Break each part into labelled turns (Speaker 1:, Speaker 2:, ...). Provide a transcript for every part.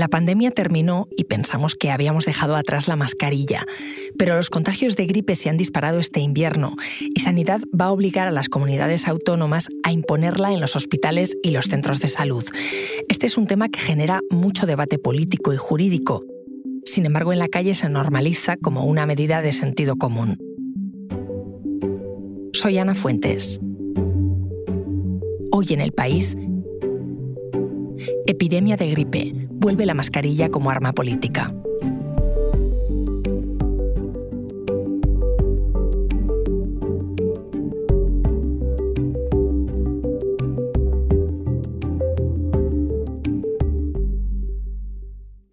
Speaker 1: La pandemia terminó y pensamos que habíamos dejado atrás la mascarilla, pero los contagios de gripe se han disparado este invierno y Sanidad va a obligar a las comunidades autónomas a imponerla en los hospitales y los centros de salud. Este es un tema que genera mucho debate político y jurídico. Sin embargo, en la calle se normaliza como una medida de sentido común. Soy Ana Fuentes. Hoy en el país, epidemia de gripe vuelve la mascarilla como arma política.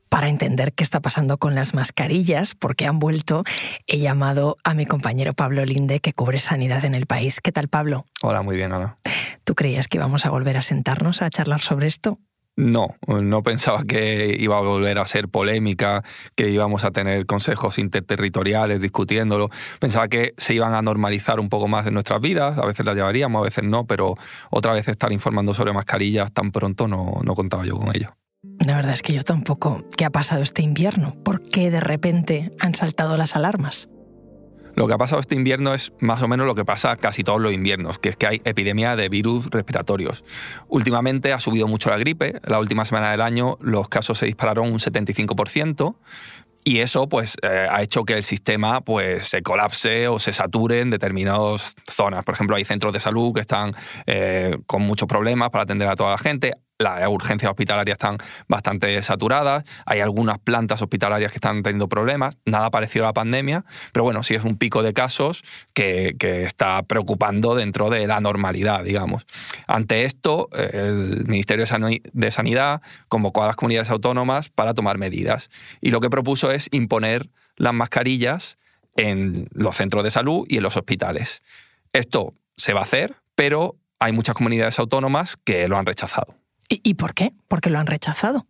Speaker 1: Para entender qué está pasando con las mascarillas, por qué han vuelto, he llamado a mi compañero Pablo Linde, que cubre sanidad en el país. ¿Qué tal, Pablo?
Speaker 2: Hola, muy bien, Ana.
Speaker 1: ¿Tú creías que íbamos a volver a sentarnos a charlar sobre esto?
Speaker 2: No, no pensaba que iba a volver a ser polémica, que íbamos a tener consejos interterritoriales discutiéndolo. Pensaba que se iban a normalizar un poco más en nuestras vidas, a veces las llevaríamos, a veces no, pero otra vez estar informando sobre mascarillas tan pronto no, no contaba yo con ello.
Speaker 1: La verdad es que yo tampoco. ¿Qué ha pasado este invierno? ¿Por qué de repente han saltado las alarmas?
Speaker 2: Lo que ha pasado este invierno es más o menos lo que pasa casi todos los inviernos, que es que hay epidemia de virus respiratorios. Últimamente ha subido mucho la gripe, la última semana del año los casos se dispararon un 75%, y eso pues, eh, ha hecho que el sistema pues, se colapse o se sature en determinadas zonas. Por ejemplo, hay centros de salud que están eh, con muchos problemas para atender a toda la gente las urgencias hospitalarias están bastante saturadas, hay algunas plantas hospitalarias que están teniendo problemas, nada parecido a la pandemia, pero bueno, sí es un pico de casos que, está preocupando dentro de la normalidad, digamos. Ante esto, el Ministerio de Sanidad convocó a las comunidades autónomas para tomar medidas y lo que propuso es imponer las mascarillas en los centros de salud y en los hospitales. Esto se va a hacer, pero hay muchas comunidades autónomas que lo han rechazado.
Speaker 1: ¿Y, por qué? Porque lo han rechazado.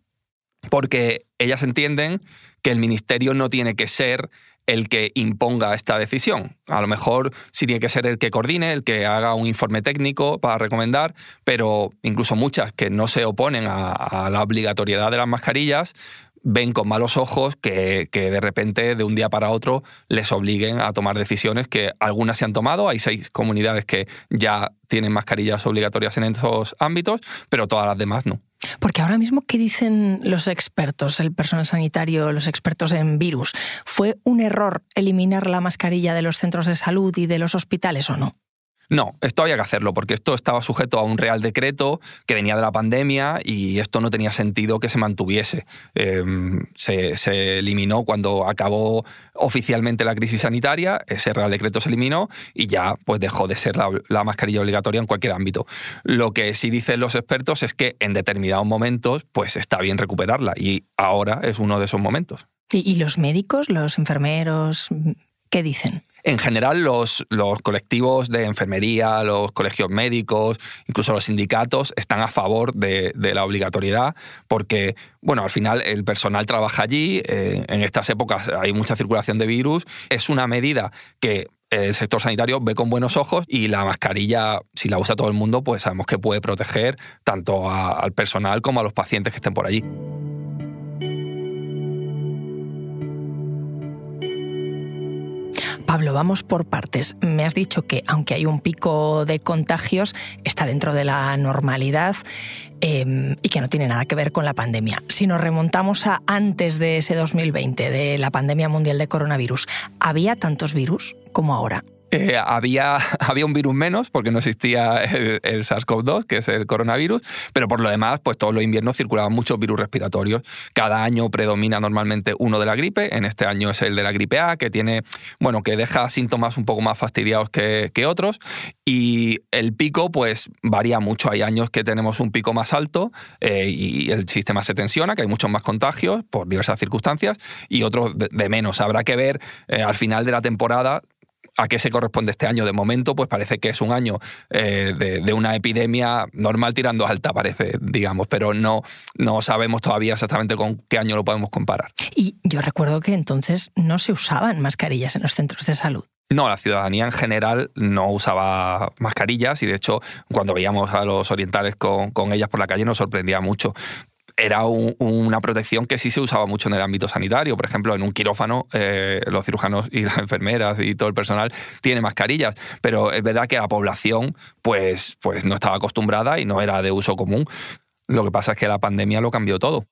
Speaker 2: Porque ellas entienden que el ministerio no tiene que ser el que imponga esta decisión. A lo mejor sí tiene que ser el que coordine, el que haga un informe técnico para recomendar, pero incluso muchas que no se oponen a, la obligatoriedad de las mascarillas ven con malos ojos que, que, de repente, de un día para otro, les obliguen a tomar decisiones que algunas se han tomado. Hay seis comunidades que ya tienen mascarillas obligatorias en estos ámbitos, pero todas las demás no.
Speaker 1: Porque ahora mismo, ¿qué dicen los expertos, el personal sanitario, los expertos en virus? ¿Fue un error eliminar la mascarilla de los centros de salud y de los hospitales o no?
Speaker 2: No, esto había que hacerlo porque esto estaba sujeto a un real decreto que venía de la pandemia y esto no tenía sentido que se mantuviese. Em, se, eliminó cuando acabó oficialmente la crisis sanitaria, ese real decreto se eliminó y ya pues dejó de ser la, mascarilla obligatoria en cualquier ámbito. Lo que sí dicen los expertos es que en determinados momentos pues está bien recuperarla y ahora es uno de esos momentos.
Speaker 1: ¿Y los médicos, los enfermeros, qué dicen?
Speaker 2: En general los, los, colectivos de enfermería, los colegios médicos, incluso los sindicatos están a favor de, la obligatoriedad porque, bueno, al final el personal trabaja allí, eh, en estas épocas hay mucha circulación de virus, es una medida que el sector sanitario ve con buenos ojos y la mascarilla, si la usa todo el mundo, pues sabemos que puede proteger tanto al personal como a los pacientes que estén por allí.
Speaker 1: Pablo, vamos por partes. Me has dicho que aunque hay un pico de contagios, está dentro de la normalidad em, y que no tiene nada que ver con la pandemia. Si nos remontamos a antes de ese 2020, de la pandemia mundial de coronavirus, ¿había tantos virus como ahora?
Speaker 2: Eh, había, había un virus menos porque no existía el, SARS-CoV-2, que es el coronavirus, pero por lo demás, pues todos los inviernos circulaban muchos virus respiratorios. Cada año predomina normalmente uno de la gripe, en este año es el de la gripe A, que tiene, bueno, que deja síntomas un poco más fastidiados que, otros, y el pico, pues varía mucho. Hay años que tenemos un pico más alto eh, y el sistema se tensiona, que hay muchos más contagios por diversas circunstancias, y otros de, menos. Habrá que ver eh, al final de la temporada a qué se corresponde este año. De momento, pues parece que es un año eh, de, una epidemia normal tirando alta, parece, digamos, pero no, no sabemos todavía exactamente con qué año lo podemos comparar.
Speaker 1: Y yo recuerdo que entonces no se usaban mascarillas en los centros de salud.
Speaker 2: No, la ciudadanía en general no usaba mascarillas y de hecho cuando veíamos a los orientales con, con ellas por la calle nos sorprendía mucho era una protección que sí se usaba mucho en el ámbito sanitario. Por ejemplo, en un quirófano, eh, los cirujanos y las enfermeras y todo el personal tiene mascarillas, pero es verdad que la población pues, pues no estaba acostumbrada y no era de uso común. Lo que pasa es que la pandemia lo cambió todo.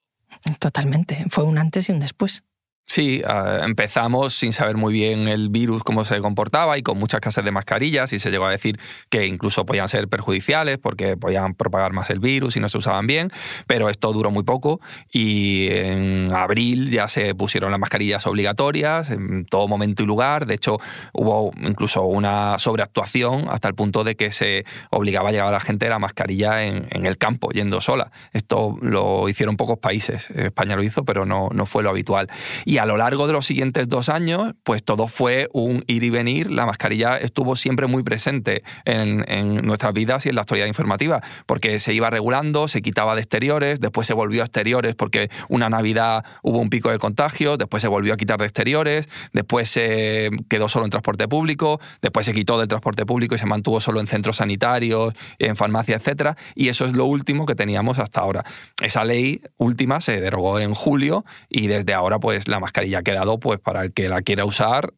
Speaker 1: Totalmente, fue un antes y un después.
Speaker 2: Sí, ah, empezamos sin saber muy bien el virus cómo se comportaba y con muchas casas de mascarillas y se llegó a decir que incluso podían ser perjudiciales porque podían propagar más el virus y no se usaban bien, pero esto duró muy poco y en abril ya se pusieron las mascarillas obligatorias en todo momento y lugar. De hecho, hubo incluso una sobreactuación hasta el punto de que se obligaba a llevar a la gente la mascarilla en, el campo, yendo sola. Esto lo hicieron pocos países. España lo hizo, pero no, no fue lo habitual. A lo largo de los siguientes dos años, pues todo fue un ir y venir. La mascarilla estuvo siempre muy presente en, nuestras vidas y en la actualidad informativa, porque se iba regulando, se quitaba de exteriores, después se volvió a exteriores porque una Navidad hubo un pico de contagio, después se volvió a quitar de exteriores, después se quedó solo en transporte público, después se quitó del transporte público y se mantuvo solo en centros sanitarios, en farmacias, etc. Y eso es lo último que teníamos hasta ahora. Esa ley última se derogó en julio y desde ahora pues la mascarilla ha quedado pues para el que la quiera usar,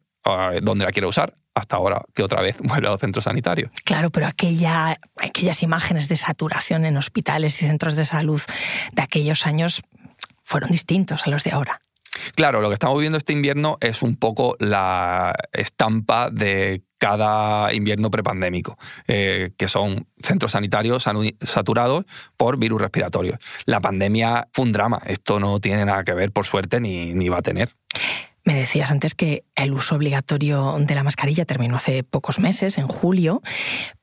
Speaker 2: donde la quiera usar, hasta ahora que otra vez vuelve a los centros sanitarios.
Speaker 1: Claro, pero aquella, aquellas imágenes de saturación en hospitales y centros de salud de aquellos años fueron distintos a los de ahora.
Speaker 2: Claro, lo que estamos viviendo este invierno es un poco la estampa de cada invierno prepandémico, eh, que son centros sanitarios saturados por virus respiratorios. La pandemia fue un drama, esto no tiene nada que ver, por suerte, ni, ni va a tener.
Speaker 1: Me decías antes que el uso obligatorio de la mascarilla terminó hace pocos meses, en julio,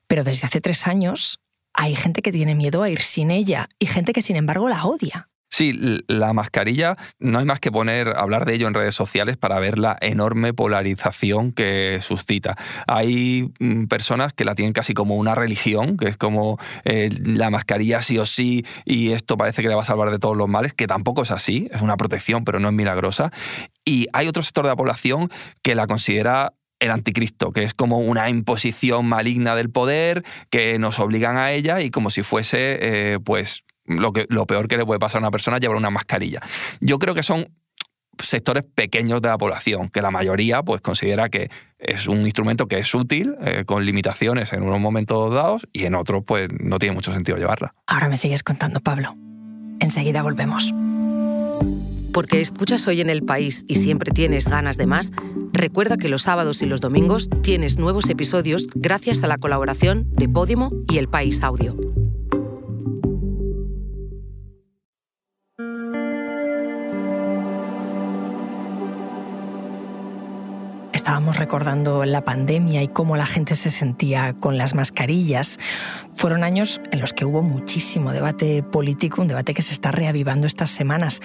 Speaker 1: pero desde hace tres años hay gente que tiene miedo a ir sin ella y gente que sin embargo la odia.
Speaker 2: Sí, la mascarilla no hay más que poner, hablar de ello en redes sociales para ver la enorme polarización que suscita. Hay mm, personas que la tienen casi como una religión, que es como eh, la mascarilla sí o sí y esto parece que le va a salvar de todos los males, que tampoco es así, es una protección, pero no es milagrosa. Y hay otro sector de la población que la considera el anticristo, que es como una imposición maligna del poder que nos obligan a ella y como si fuese, eh, pues, lo, que, lo peor que le puede pasar a una persona es llevar una mascarilla. Yo creo que son sectores pequeños de la población, que la mayoría pues considera que es un instrumento que es útil, eh, con limitaciones en unos momentos dados, y en otros pues no tiene mucho sentido llevarla.
Speaker 1: Ahora me sigues contando, Pablo. Enseguida volvemos.
Speaker 3: Porque escuchas hoy en el país y siempre tienes ganas de más, recuerda que los sábados y los domingos tienes nuevos episodios gracias a la colaboración de Podimo y El País Audio.
Speaker 1: Recordando la pandemia y cómo la gente se sentía con las mascarillas, fueron años en los que hubo muchísimo debate político, un debate que se está reavivando estas semanas.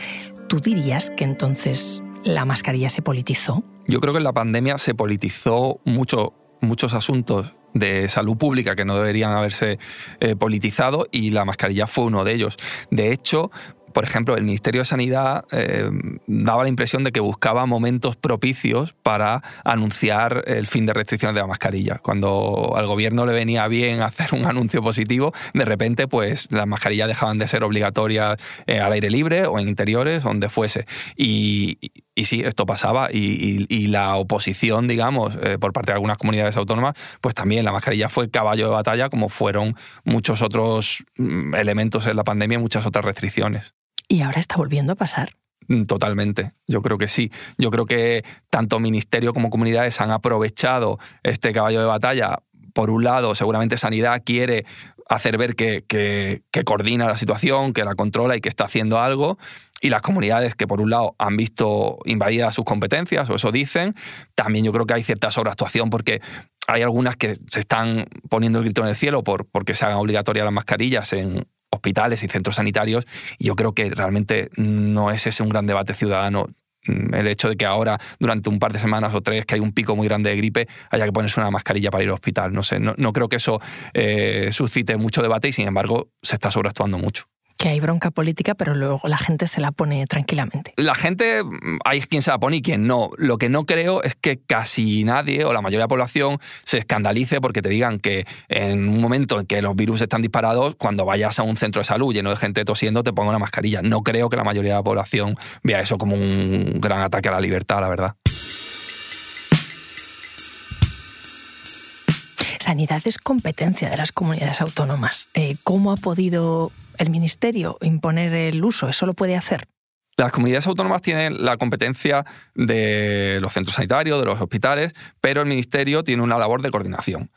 Speaker 1: ¿Tú dirías que entonces la mascarilla se politizó?
Speaker 2: Yo creo que en la pandemia se politizó mucho, muchos asuntos de salud pública que no deberían haberse eh, politizado y la mascarilla fue uno de ellos. De hecho, por ejemplo, el Ministerio de Sanidad eh, daba la impresión de que buscaba momentos propicios para anunciar el fin de restricciones de la mascarilla. Cuando al gobierno le venía bien hacer un anuncio positivo, de repente pues las mascarillas dejaban de ser obligatorias eh, al aire libre o en interiores, donde fuese. Y, sí, esto pasaba y, la oposición, digamos, eh, por parte de algunas comunidades autónomas, pues también la mascarilla fue caballo de batalla como fueron muchos otros mm, elementos en la pandemia y muchas otras restricciones.
Speaker 1: ¿Y ahora está volviendo a pasar?
Speaker 2: Mm, totalmente, yo creo que sí. Yo creo que tanto ministerio como comunidades han aprovechado este caballo de batalla. Por un lado, seguramente Sanidad quiere hacer ver que, coordina la situación, que la controla y que está haciendo algo. Y las comunidades que, por un lado, han visto invadidas sus competencias, o eso dicen, también yo creo que hay cierta sobreactuación porque hay algunas que se están poniendo el grito en el cielo por, porque se hagan obligatorias las mascarillas en hospitales y centros sanitarios. Y yo creo que realmente no es ese un gran debate ciudadano mm, el hecho de que ahora, durante un par de semanas o tres, que hay un pico muy grande de gripe, haya que ponerse una mascarilla para ir al hospital. No sé, no, creo que eso eh, suscite mucho debate y, sin embargo, se está sobreactuando mucho.
Speaker 1: Que hay bronca política, pero luego la gente se la pone tranquilamente.
Speaker 2: La gente, hay quien se la pone y quien no. Lo que no creo es que casi nadie o la mayoría de la población se escandalice porque te digan que en un momento en que los virus están disparados, cuando vayas a un centro de salud lleno de gente tosiendo, te ponga una mascarilla. No creo que la mayoría de la población vea eso como un gran ataque a la libertad, la verdad.
Speaker 1: Sanidad es competencia de las comunidades autónomas. Eh, ¿Cómo ha podido el Ministerio imponer el uso? ¿Eso lo puede hacer?
Speaker 2: Las comunidades autónomas tienen la competencia de los centros sanitarios, de los hospitales, pero el Ministerio tiene una labor de coordinación.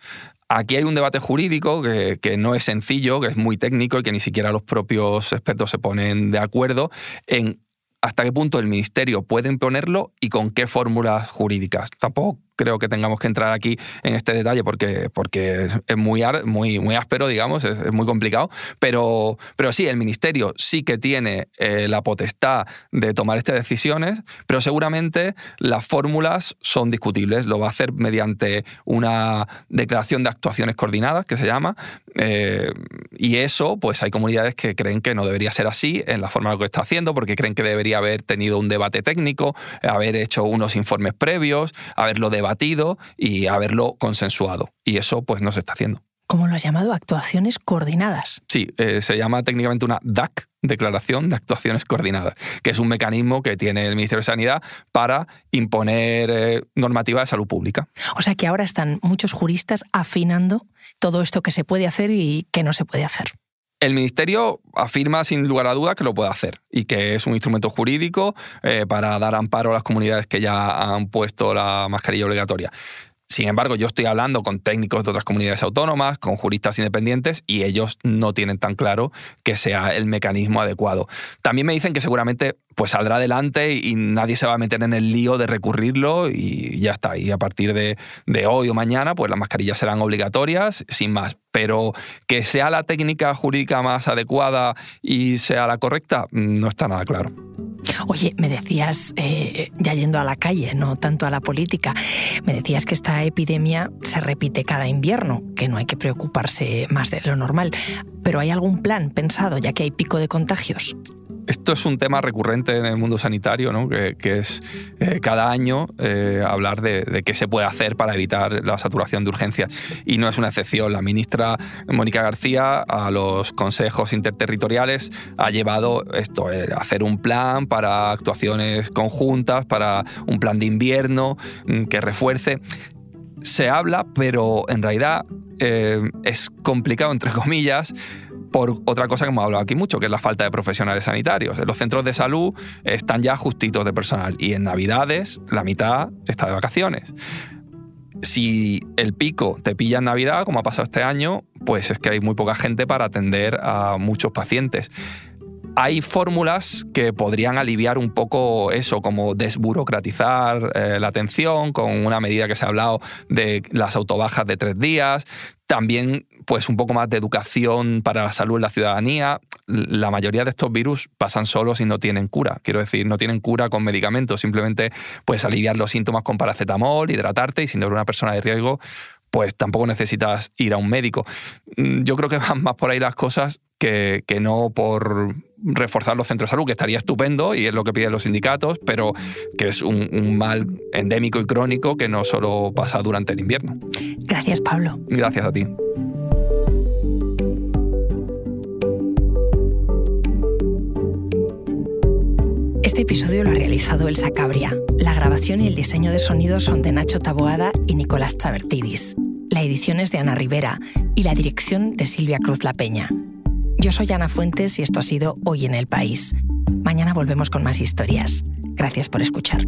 Speaker 2: Aquí hay un debate jurídico que, que, no es sencillo, que es muy técnico y que ni siquiera los propios expertos se ponen de acuerdo en hasta qué punto el Ministerio puede imponerlo y con qué fórmulas jurídicas. Tampoco creo que tengamos que entrar aquí en este detalle porque, porque es muy, muy, muy áspero, digamos, es, muy complicado, pero, pero sí, el Ministerio sí que tiene eh, la potestad de tomar estas decisiones, pero seguramente las fórmulas son discutibles. Lo va a hacer mediante una declaración de actuaciones coordinadas, que se llama, eh, y eso, pues hay comunidades que creen que no debería ser así en la forma en la que está haciendo, porque creen que debería haber tenido un debate técnico, haber hecho unos informes previos, haberlo debatido debatido y haberlo consensuado. Y eso pues no se está haciendo.
Speaker 1: ¿Cómo lo has llamado? Actuaciones coordinadas.
Speaker 2: Sí, eh, se llama técnicamente una DAC, Declaración de Actuaciones Coordinadas, que es un mecanismo que tiene el Ministerio de Sanidad para imponer eh, normativa de salud pública.
Speaker 1: O sea que ahora están muchos juristas afinando todo esto que se puede hacer y que no se puede hacer.
Speaker 2: El Ministerio afirma sin lugar a duda que lo puede hacer y que es un instrumento jurídico eh, para dar amparo a las comunidades que ya han puesto la mascarilla obligatoria. Sin embargo, yo estoy hablando con técnicos de otras comunidades autónomas, con juristas independientes, y ellos no tienen tan claro que sea el mecanismo adecuado. También me dicen que seguramente pues saldrá adelante y nadie se va a meter en el lío de recurrirlo y ya está. Y a partir de, de hoy o mañana, pues las mascarillas serán obligatorias, sin más. Pero que sea la técnica jurídica más adecuada y sea la correcta, no está nada claro.
Speaker 1: Oye, me decías, eh, ya yendo a la calle, no tanto a la política, me decías que esta epidemia se repite cada invierno, que no hay que preocuparse más de lo normal. Pero ¿hay algún plan pensado ya que hay pico de contagios?
Speaker 2: Esto es un tema recurrente en el mundo sanitario, ¿no? que, es eh, cada año eh, hablar de, qué se puede hacer para evitar la saturación de urgencias. Y no es una excepción. La ministra Mónica García a los consejos interterritoriales ha llevado esto, eh, hacer un plan para actuaciones conjuntas, para un plan de invierno mm, que refuerce se habla, pero en realidad es complicado, entre comillas, por otra cosa que hemos hablado aquí mucho, que es la falta de profesionales sanitarios. Los centros de salud están ya justitos de personal y en Navidades la mitad está de vacaciones. Si el pico te pilla en Navidad, como ha pasado este año, pues es que hay muy poca gente para atender a muchos pacientes hay fórmulas que podrían aliviar un poco eso, como desburocratizar eh, la atención, con una medida que se ha hablado de las autobajas de tres días, también pues un poco más de educación para la salud en la ciudadanía. La mayoría de estos virus pasan solos y no tienen cura. Quiero decir, no tienen cura con medicamentos. Simplemente puedes aliviar los síntomas con paracetamol, hidratarte y si no eres una persona de riesgo, pues tampoco necesitas ir a un médico. Mm, yo creo que van más por ahí las cosas que, no por reforzar los centros de salud, que estaría estupendo y es lo que piden los sindicatos, pero que es un, mal endémico y crónico que no solo pasa durante el invierno.
Speaker 1: Gracias, Pablo.
Speaker 2: Gracias a ti.
Speaker 1: Este episodio lo ha realizado Elsa Cabria. La grabación y el diseño de sonido son de Nacho Taboada y Nicolás Chabertidis. La edición es de Ana Rivera y la dirección de Silvia Cruz La Peña. Yo soy Ana Fuentes y esto ha sido Hoy en el País. Mañana volvemos con más historias. Gracias por escuchar.